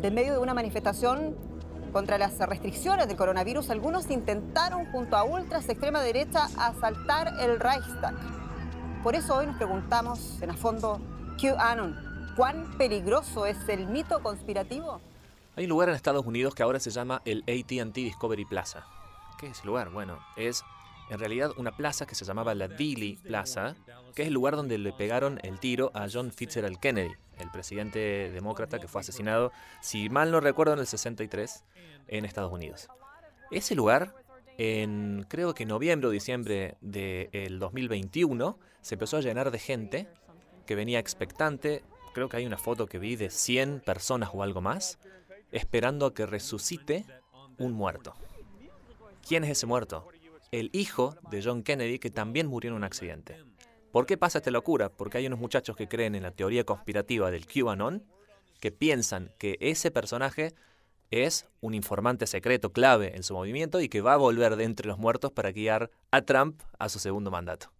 de medio de una manifestación contra las restricciones del coronavirus, algunos intentaron junto a ultras de extrema derecha asaltar el Reichstag. Por eso hoy nos preguntamos en a fondo, QAnon, ¿cuán peligroso es el mito conspirativo? Hay un lugar en Estados Unidos que ahora se llama el ATT Discovery Plaza. ¿Qué es ese lugar? Bueno, es en realidad una plaza que se llamaba la Dealey Plaza, que es el lugar donde le pegaron el tiro a John Fitzgerald Kennedy, el presidente demócrata que fue asesinado, si mal no recuerdo, en el 63 en Estados Unidos. Ese lugar, en creo que noviembre o diciembre del 2021, se empezó a llenar de gente que venía expectante. Creo que hay una foto que vi de 100 personas o algo más, esperando a que resucite un muerto. ¿Quién es ese muerto? el hijo de John Kennedy, que también murió en un accidente. ¿Por qué pasa esta locura? Porque hay unos muchachos que creen en la teoría conspirativa del QAnon, que piensan que ese personaje es un informante secreto clave en su movimiento y que va a volver de entre los muertos para guiar a Trump a su segundo mandato.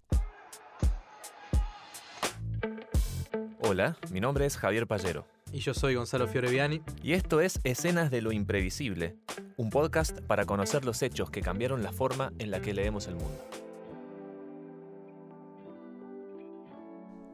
Hola, mi nombre es Javier Pallero. Y yo soy Gonzalo Fioreviani. Y esto es Escenas de lo Imprevisible, un podcast para conocer los hechos que cambiaron la forma en la que leemos el mundo.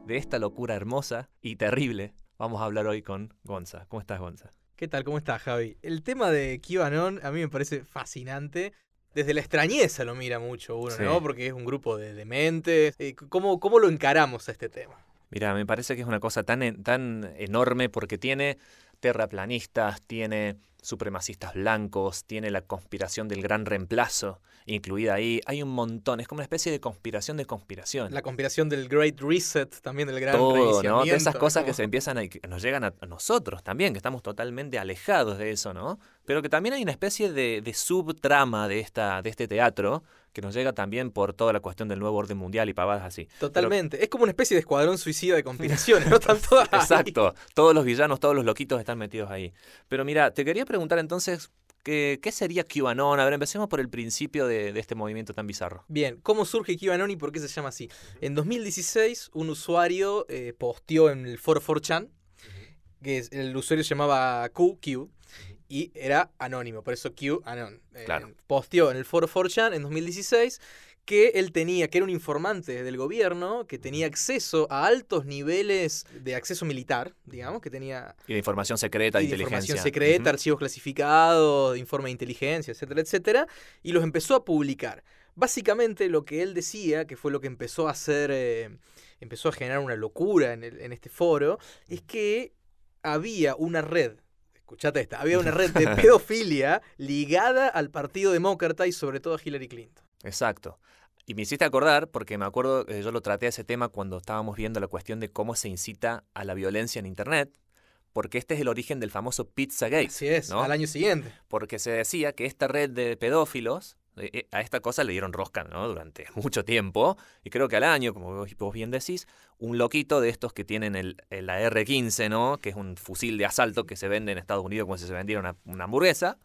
De esta locura hermosa y terrible vamos a hablar hoy con Gonza. ¿Cómo estás, Gonza? ¿Qué tal? ¿Cómo estás, Javi? El tema de QAnon a mí me parece fascinante. Desde la extrañeza lo mira mucho uno, ¿no? Porque es un grupo de dementes. Eh, ¿Cómo, ¿Cómo lo encaramos a este tema? Mira, me parece que es una cosa tan, tan enorme porque tiene terraplanistas, tiene supremacistas blancos, tiene la conspiración del gran reemplazo incluida ahí. Hay un montón, es como una especie de conspiración de conspiración. La conspiración del Great Reset, también del gran Todo, ¿no? De esas cosas que se empiezan a, que nos llegan a nosotros también, que estamos totalmente alejados de eso, ¿no? Pero que también hay una especie de, de subtrama de, esta, de este teatro que nos llega también por toda la cuestión del nuevo orden mundial y pavadas así. Totalmente. es como una especie de escuadrón suicida de conspiraciones, ¿no? Están todas Exacto. Todos los villanos, todos los loquitos están metidos ahí. Pero mira, te quería preguntar entonces, ¿Qué, ¿Qué, sería QAnon? A ver, empecemos por el principio de, este movimiento tan bizarro. Bien, ¿cómo surge QAnon y por qué se llama así? En 2016, un usuario eh, posteó en el 44chan, que el usuario se llamaba QQ, y era anónimo, por eso QAnon. Eh, claro. posteó en el foro 4chan en 2016 que él tenía, que era un informante del gobierno, que tenía acceso a altos niveles de acceso militar, digamos, que tenía... Y de información secreta, de inteligencia. Información secreta, archivos clasificados, informe de inteligencia, etcétera, etcétera, y los empezó a publicar. Básicamente lo que él decía, que fue lo que empezó a hacer, eh, empezó a generar una locura en, en este foro, es que había una red escuchate esta, había una red de pedofilia ligada al Partido Demócrata y sobre todo a Hillary Clinton. Exacto. Y me hiciste acordar, porque me acuerdo que yo lo traté ese tema cuando estábamos viendo la cuestión de cómo se incita a la violencia en Internet, porque este es el origen del famoso Pizzagate. Así es, al año siguiente. Porque se decía que esta red de pedófilos eh, eh, a esta cosa le dieron rosca ¿no? durante mucho tiempo. Y creo que al año, como vos bien decís, un loquito de estos que tienen el, la R-15, ¿no? que es un fusil de asalto que se vende en Estados Unidos como si se vendiera una, hamburguesa.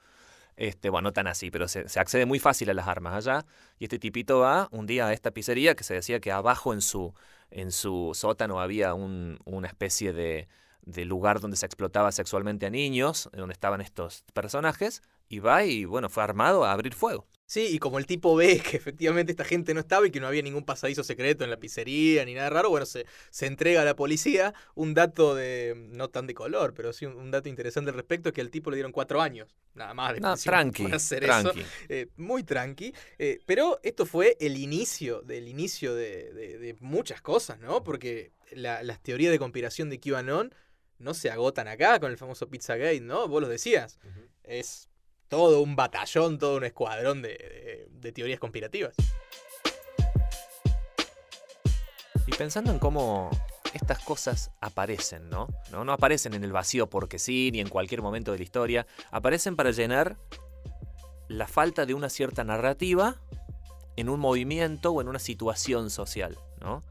Este, bueno, no tan así, pero se, accede muy fácil a las armas allá. Y este tipito va un día a esta pizzería que se decía que abajo en su, en su sótano había una especie de, de lugar donde se explotaba sexualmente a niños, donde estaban estos personajes, y va y bueno, fue armado a abrir fuego. Sí, y como el tipo ve que efectivamente esta gente no estaba y que no había ningún pasadizo secreto en la pizzería ni nada raro, bueno, se, se entrega a la policía. Un dato de, no tan de color, pero sí un, dato interesante al respecto es que al tipo le dieron cuatro años, nada más. De no, tranqui, tranqui. Eh, muy tranqui. Eh, pero esto fue el inicio, del inicio de, muchas cosas, ¿no? Porque las teorías de conspiración de QAnon no se agotan acá con el famoso Pizzagate, ¿no? Vos lo decías. Es todo un batallón, todo un escuadrón de, teorías conspirativas. Y pensando en cómo estas cosas aparecen, ¿no? ¿no? No aparecen en el vacío porque sí, ni en cualquier momento de la historia. Aparecen para llenar la falta de una cierta narrativa en un movimiento o en una situación social, ¿no?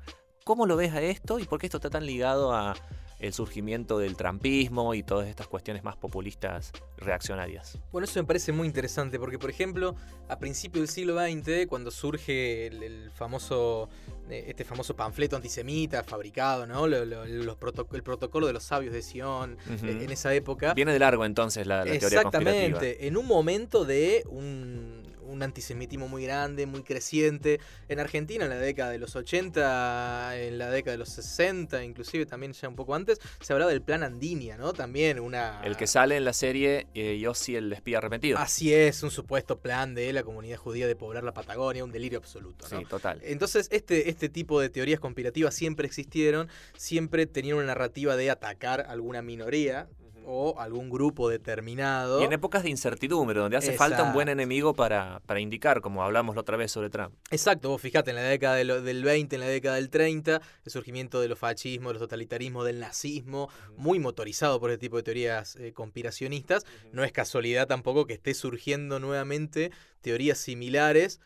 ¿Cómo lo ves a esto y por qué esto está tan ligado a el surgimiento del trampismo y todas estas cuestiones más populistas reaccionarias. Bueno, eso me parece muy interesante porque, por ejemplo, a principios del siglo XX, cuando surge el, famoso, eh, este famoso panfleto antisemita fabricado, ¿no? el protocolo de los sabios de Sion, eh, en esa época. Viene de largo entonces la, la teoría conspirativa. Exactamente, en un momento de un un antisemitismo muy grande, muy creciente. En Argentina, en la década de los 80, en la década de los 60, inclusive también ya un poco antes, se hablaba del plan Andinia, ¿no? También una... El que sale en la serie eh, Yossi el espía arrepentido. Así es, un supuesto plan de la comunidad judía de poblar la Patagonia, un delirio absoluto. ¿no? Sí, total. Entonces, este, este tipo de teorías conspirativas siempre existieron, siempre tenían una narrativa de atacar alguna minoría, o algún grupo determinado. Y en épocas de incertidumbre, donde hace falta un buen enemigo para, para, indicar, como hablamos la otra vez sobre Trump. Exacto, vos fijate, en la década del 20, en la década del 30, el surgimiento de los fascismos, de los totalitarismos, del nazismo, muy motorizado por este tipo de teorías eh, conspiracionistas. No es casualidad tampoco que esté surgiendo nuevamente teorías similares,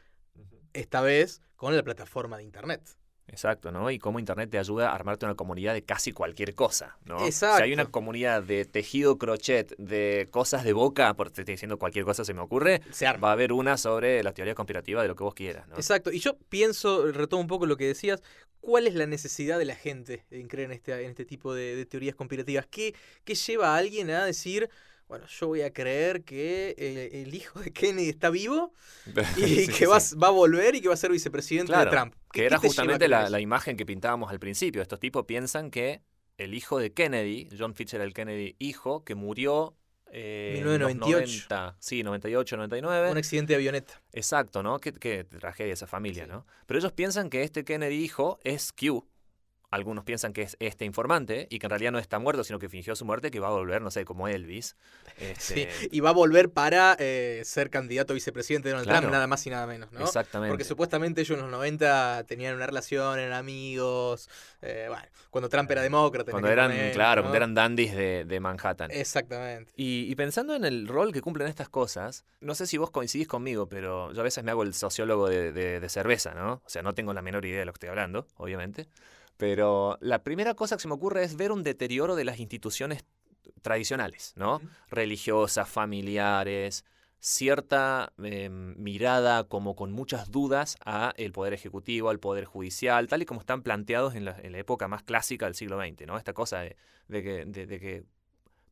esta vez con la plataforma de Internet. Exacto, ¿no? Y cómo Internet te ayuda a armarte una comunidad de casi cualquier cosa, ¿no? Exacto. Si hay una comunidad de tejido crochet, de cosas de boca, porque te estoy diciendo cualquier cosa se me ocurre, se va a haber una sobre la teoría conspirativa de lo que vos quieras, ¿no? Exacto. Y yo pienso, retomo un poco lo que decías, ¿cuál es la necesidad de la gente en creer en este, en este tipo de, de teorías conspirativas? ¿Qué, ¿Qué lleva a alguien a decir bueno, yo voy a creer que el, hijo de Kennedy está vivo y que va, va, a volver y que va a ser vicepresidente de Trump. Que era justamente la, imagen que pintábamos al principio. Estos tipos piensan que el hijo de Kennedy, John Fitzgerald Kennedy, hijo, que murió eh, 1998. 90, sí, 98, 99. Un accidente de avioneta. Exacto, ¿no? Qué, tragedia esa familia, ¿no? Pero ellos piensan que este Kennedy hijo es Q, algunos piensan que es este informante y que en realidad no está muerto, sino que fingió su muerte, que va a volver, no sé, como Elvis. Sí, este y va a volver para eh, ser candidato a vicepresidente de Donald Trump, nada más y nada menos, ¿no? Exactamente. Porque supuestamente ellos en los 90 tenían una relación, eran amigos, eh, bueno, cuando Trump era demócrata. Cuando eran, claro, cuando eran dandies de, Manhattan. Exactamente. Y, pensando en el rol que cumplen estas cosas, no sé si vos coincidís conmigo, pero yo a veces me hago el sociólogo de, de cerveza, ¿no? O sea, no tengo la menor idea de lo que estoy hablando, obviamente. Pero la primera cosa que se me ocurre es ver un deterioro de las instituciones tradicionales, ¿no? Religiosas, familiares, cierta em, mirada como con muchas dudas a el poder ejecutivo, al poder judicial, tal y como están planteados en la, época más clásica del siglo XX, ¿no? Esta cosa de, que, de que,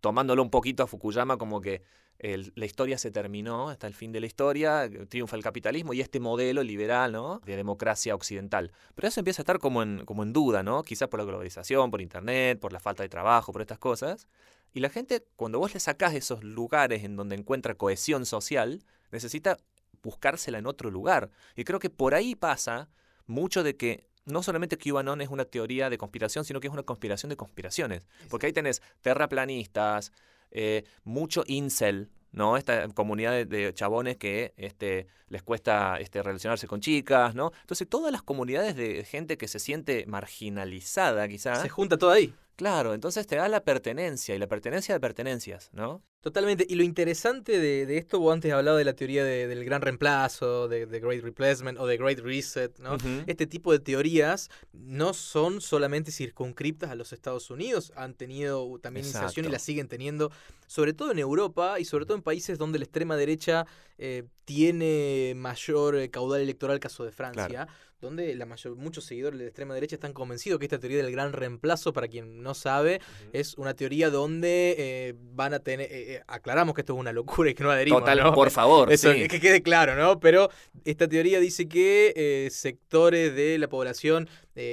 tomándolo un poquito a Fukuyama, como que la historia se terminó, hasta el fin de la historia, triunfa el capitalismo y este modelo liberal, ¿no? De democracia occidental. Pero eso empieza a estar como en, como en duda, ¿no? Quizás por la globalización, por internet, por la falta de trabajo, por estas cosas. Y la gente, cuando vos le sacás esos lugares en donde encuentra cohesión social, necesita buscársela en otro lugar. Y creo que por ahí pasa mucho de que no solamente QAnon es una teoría de conspiración, sino que es una conspiración de conspiraciones. Porque ahí tenés terraplanistas, eh, mucho incel, ¿no? Esta comunidad de, chabones que este, les cuesta este, relacionarse con chicas, ¿no? Entonces, todas las comunidades de gente que se siente marginalizada, quizás. Se junta todo ahí. Claro, entonces te da la pertenencia y la pertenencia de pertenencias, ¿no? Totalmente. Y lo interesante de, esto, vos antes hablado de la teoría del gran reemplazo, de, Great Replacement o de Great Reset, ¿no? Este tipo de teorías no son solamente circunscriptas a los Estados Unidos, han tenido también iniciación y la siguen teniendo, sobre todo en Europa y sobre todo en países donde la extrema derecha eh, tiene mayor eh, caudal electoral, caso de Francia donde la mayor, muchos seguidores de la extrema derecha están convencidos que esta teoría del gran reemplazo, para quien no sabe, es una teoría donde eh, van a tener, eh, aclaramos que esto es una locura y que no adherimos. Total, por favor. Eso, que quede claro, ¿no? Pero esta teoría dice que sectores de la población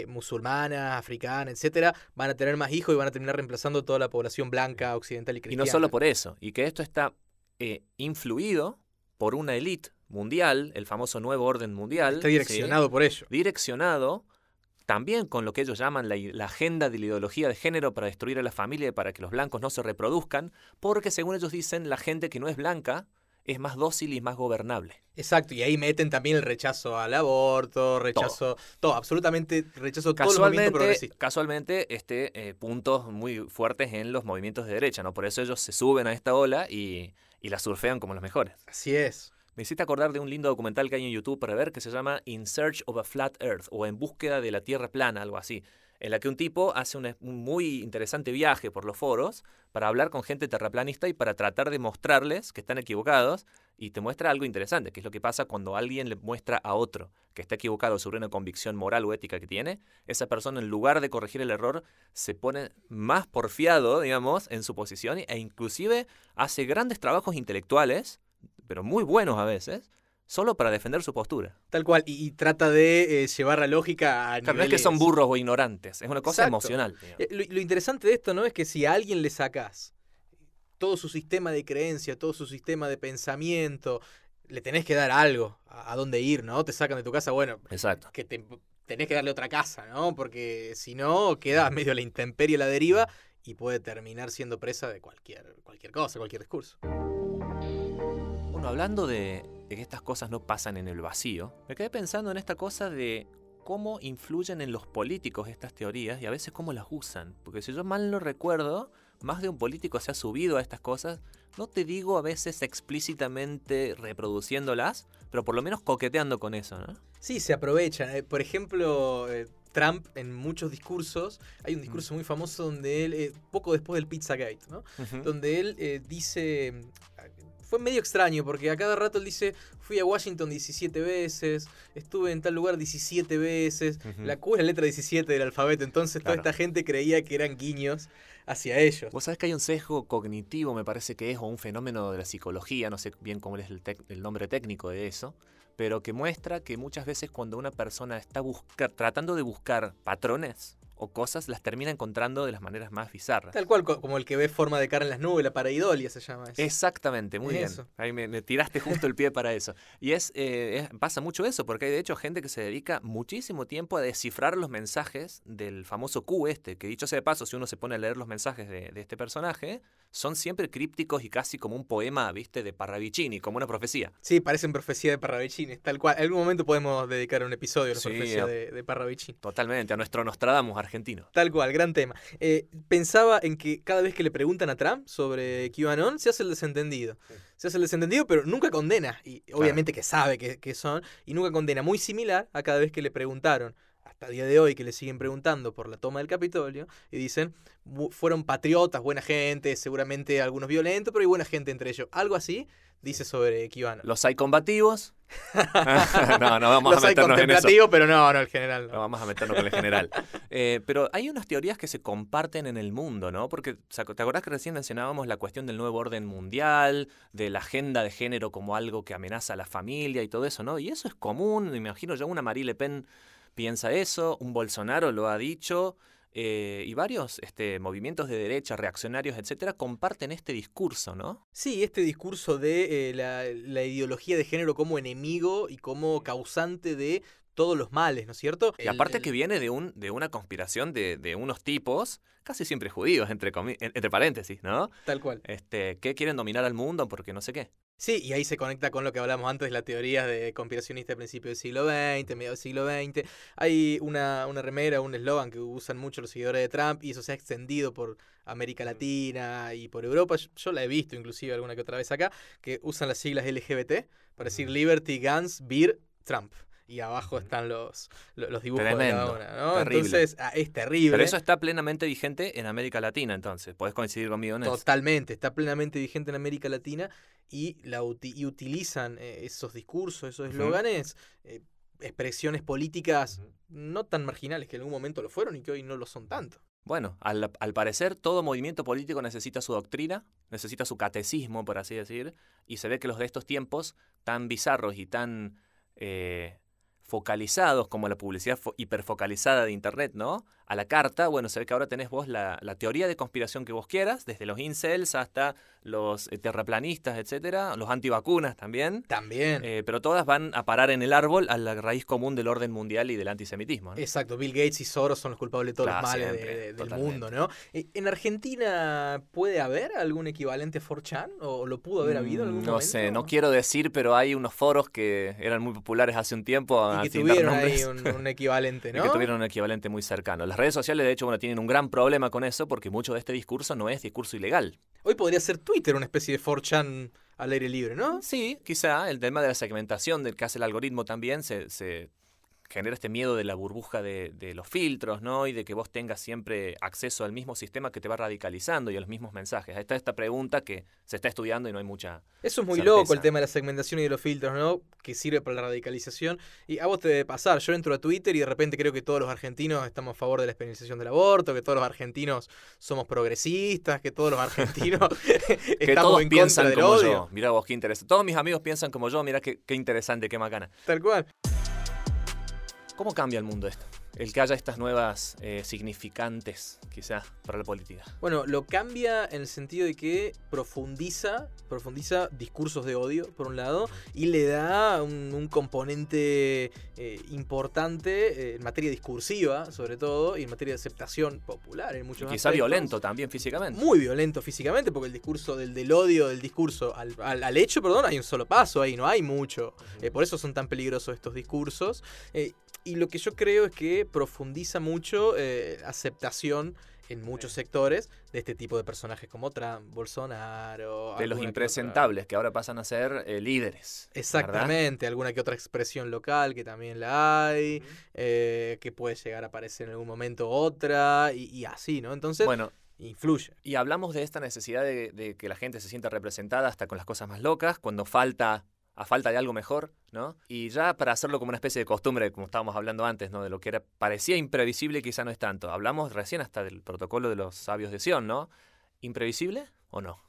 musulmana, africana, etcétera, van a tener más hijos y van a terminar reemplazando toda la población blanca, occidental y cristiana. Y no solo por eso, y que esto está influido por una élite mundial, el famoso nuevo orden mundial. Está direccionado por ello. Direccionado también con lo que ellos llaman la, agenda de la ideología de género para destruir a la familia y para que los blancos no se reproduzcan, porque según ellos dicen, la gente que no es blanca es más dócil y más gobernable. Exacto, y ahí meten también el rechazo al aborto, rechazo, todo, absolutamente rechazo casualmente, todo Casualmente, este, eh, puntos muy fuertes en los movimientos de derecha, ¿no? Por eso ellos se suben a esta ola y, y la surfean como los mejores. Así es. Me acordar de un lindo documental que hay en YouTube para ver que se llama In Search of a Flat Earth o En búsqueda de la Tierra plana, algo así. en la que un tipo hace un muy interesante viaje por los foros para hablar con gente terraplanista y para tratar de mostrarles que están equivocados y te muestra algo interesante, que es lo que pasa cuando alguien le muestra a otro que está equivocado sobre una convicción moral o ética que tiene, esa persona en lugar de corregir el error se pone más porfiado, digamos, en su posición e inclusive hace grandes trabajos intelectuales, pero muy buenos a veces, solo para defender su postura. Tal cual, y, y trata de eh, llevar la lógica a Claro, no es que niveles- son burros o ignorantes, es una cosa Exacto. emocional. Eh, Lo, lo interesante de esto, ¿no? Es que si a alguien le sacás todo su sistema de creencia, todo su sistema de pensamiento, le tenés que dar algo a, a dónde ir, ¿no? Te sacan de tu casa, bueno, Exacto. que te, tenés que darle otra casa, ¿no? Porque si no, queda medio a la intemperie, a la deriva, y puede terminar siendo presa de cualquier, cualquier cosa, cualquier discurso. Bueno, hablando de, de que estas cosas no pasan en el vacío, me quedé pensando en esta cosa de cómo influyen en los políticos estas teorías y a veces cómo las usan. Porque si yo mal no recuerdo, más de un político se ha subido a estas cosas, no te digo a veces explícitamente reproduciéndolas, pero por lo menos coqueteando con eso, ¿no? Sí, se aprovechan. Eh, Por ejemplo, eh, Trump en muchos discursos, hay un discurso muy famoso donde él, eh, poco después del Pizzagate, ¿no? donde él dice, fue medio extraño porque a cada rato él dice, fui a Washington 17 veces, estuve en tal lugar 17 veces, la Q es la letra 17 del alfabeto, entonces toda esta gente creía que eran guiños hacia ellos. Vos sabés que hay un sesgo cognitivo, me parece que es, o un fenómeno de la psicología, no sé bien cómo es el, el nombre técnico de eso, pero que muestra que muchas veces cuando una persona está tratando de buscar patrones o cosas, las termina encontrando de las maneras más bizarras. Tal cual, co- como el que ve forma de cara en las nubes, la pareidolia se llama eso. Exactamente, muy Eso. bien. Ahí me, me tiraste justo el pie para eso. Y es, eh, es- pasa mucho eso, porque hay de hecho gente que se dedica muchísimo tiempo a descifrar los mensajes del famoso Q este, que dicho sea de paso, si uno se pone a leer los mensajes de, de este personaje, son siempre crípticos y casi como un poema, viste, de Parravicini, como una profecía. Sí, parecen profecía de Parravicini, tal cual. En algún momento podemos dedicar un episodio a la Sí, profecía de, de Parravicini. Totalmente, a nuestro Nostradamus argentino. Tal cual, gran tema. Eh, pensaba en que cada vez que le preguntan a Trump sobre QAnon, se hace el desentendido. Sí. Se hace el desentendido, pero nunca condena. Y obviamente que sabe que, que son, y nunca condena. Muy similar a cada vez que le preguntaron, hasta el día de hoy, que le siguen preguntando por la toma del Capitolio, y dicen, "Bu- fueron patriotas, buena gente, seguramente algunos violentos, pero hay buena gente entre ellos. Algo así dice sobre QAnon. Los hay combativos. no, no vamos Los a hay meternos en eso. pero no, no, el general. no. No vamos a meternos con el general. Eh, pero hay unas teorías que se comparten en el mundo, ¿no? Porque, ¿te acordás que recién mencionábamos la cuestión del nuevo orden mundial, de la agenda de género como algo que amenaza a la familia y todo eso, ¿no? Y eso es común, me imagino yo, una Marie Le Pen piensa eso, un Bolsonaro lo ha dicho, eh, y varios este, movimientos de derecha, reaccionarios, etcétera, comparten este discurso, ¿no? Sí, este discurso de eh, la, la ideología de género como enemigo y como causante de todos los males, ¿no es cierto? Y aparte que viene de, un, de una conspiración de, de unos tipos, casi siempre judíos, entre, entre paréntesis, ¿no? Tal cual. Este, que quieren dominar al mundo porque no sé qué. Sí, y ahí se conecta con lo que hablamos antes de la teoría de conspiracionista de principio del siglo XX, medio del siglo XX. Hay una, una remera, un eslogan que usan mucho los seguidores de Trump y eso se ha extendido por América Latina y por Europa. Yo, yo la he visto inclusive alguna que otra vez acá, que usan las siglas LGBT para decir Liberty, Guns, Beer, Trump. Y abajo están los, lo- los dibujos de cada una, ¿no? terrible. Entonces, ah, es terrible. Pero eso está plenamente vigente en América Latina, entonces. Podés coincidir conmigo en eso. Totalmente, está plenamente vigente en América Latina y, la uti- y utilizan eh, esos discursos, esos eslóganes, eh, expresiones políticas no tan marginales que en algún momento lo fueron y que hoy no lo son tanto. Bueno, al, al parecer todo movimiento político necesita su doctrina, necesita su catecismo, por así decir, y se ve que los de estos tiempos, tan bizarros y tan eh, focalizados como la publicidad fo- hiperfocalizada de Internet, ¿no? A la carta, bueno, se ve que ahora tenés vos la, la teoría de conspiración que vos quieras, desde los incels hasta los eh, terraplanistas, etcétera, los antivacunas también. También. Eh, pero todas van a parar en el árbol a la raíz común del orden mundial y del antisemitismo. ¿no? Exacto, Bill Gates y Soros son los culpables de todos Claro, los males de- siempre, de- del mundo, ¿no? Eh, ¿En Argentina puede haber algún equivalente 4chan? ¿O lo pudo haber habido en algún No momento? sé, no quiero decir, pero hay unos foros que eran muy populares hace un tiempo, Y que tuvieron ahí un, un equivalente, y ¿no? que tuvieron un equivalente muy cercano. Las redes sociales, de hecho, bueno, tienen un gran problema con eso porque mucho de este discurso no es discurso ilegal. Hoy podría ser Twitter una especie de 4chan al aire libre, ¿no? Sí, quizá el tema de la segmentación del que hace el algoritmo también se, se genera este miedo de la burbuja de, de, los filtros, ¿no? Y de que vos tengas siempre acceso al mismo sistema que te va radicalizando y a los mismos mensajes. Ahí está esta pregunta que se está estudiando y no hay mucha. Eso es muy loco el tema de la segmentación y de los filtros, ¿no? Que sirve para la radicalización. Y a vos te debe pasar. Yo entro a Twitter y de repente creo que todos los argentinos estamos a favor de la experimentación del aborto, que todos los argentinos somos progresistas, que todos los argentinos que todos piensan como yo. Mira vos qué interesante. Todos mis amigos piensan como yo. Mira qué, qué interesante, qué macana. Tal cual. ¿Cómo cambia el mundo esto? El que haya estas nuevas eh, significantes, quizás, para la política. Bueno, lo cambia en el sentido de que profundiza, profundiza discursos de odio, por un lado, y le da un, componente eh, importante eh, en materia discursiva, sobre todo, y en materia de aceptación popular en muchos y Quizá violento también físicamente. Muy violento físicamente, porque el discurso del, del odio, del discurso al, al, hecho, perdón, hay un solo paso ahí, no hay mucho. por eso son tan peligrosos estos discursos y lo que yo creo es que profundiza mucho eh, aceptación en muchos sectores de este tipo de personajes como Trump, Bolsonaro. De los impresentables que ahora pasan a ser eh, líderes. Exactamente, alguna que otra expresión local que también la hay, eh, que puede llegar a aparecer en algún momento otra y, así, ¿no? Entonces... Bueno, influye. Y hablamos de esta necesidad de, de, que la gente se sienta representada hasta con las cosas más locas, cuando falta a falta de algo mejor, ¿no? Y ya para hacerlo como una especie de costumbre, como estábamos hablando antes, ¿no? De lo que era, parecía imprevisible, quizá no es tanto. Hablamos recién hasta del protocolo de los sabios de Sion, ¿no? ¿Imprevisible o no?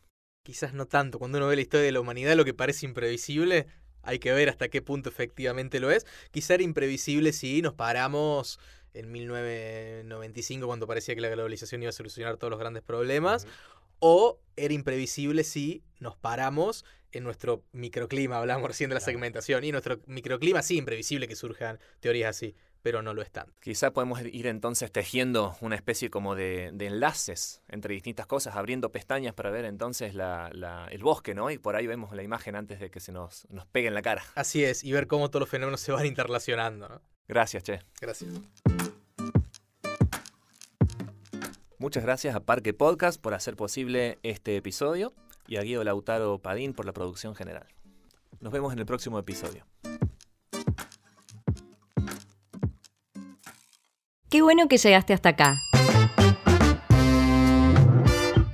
Quizás no tanto. Cuando uno ve la historia de la humanidad, lo que parece imprevisible, hay que ver hasta qué punto efectivamente lo es. Quizá era imprevisible si nos paramos en 1995, cuando parecía que la globalización iba a solucionar todos los grandes problemas. O era imprevisible si nos paramos en nuestro microclima, hablamos recién de la segmentación, y nuestro microclima sí imprevisible que surjan teorías así, pero no lo están. Quizá podemos ir entonces tejiendo una especie como de, enlaces entre distintas cosas, abriendo pestañas para ver entonces el bosque, ¿no? Y por ahí vemos la imagen antes de que se nos, nos pegue en la cara. Así es, y ver cómo todos los fenómenos se van interrelacionando, ¿no? Gracias, Che. Gracias. Muchas gracias a Parque Podcast por hacer posible este episodio y a Guido Lautaro Padín por la producción general. Nos vemos en el próximo episodio. Qué bueno que llegaste hasta acá.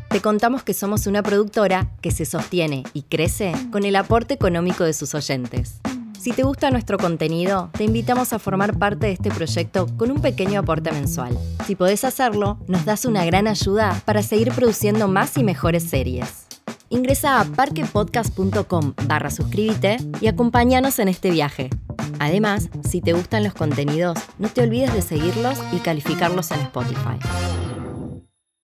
Te contamos que somos una productora que se sostiene y crece con el aporte económico de sus oyentes. Si te gusta nuestro contenido, te invitamos a formar parte de este proyecto con un pequeño aporte mensual. Si podés hacerlo, nos das una gran ayuda para seguir produciendo más y mejores series. Ingresa a parquepodcast.com barra suscríbete y acompáñanos en este viaje. Además, si te gustan los contenidos, no te olvides de seguirlos y calificarlos en Spotify.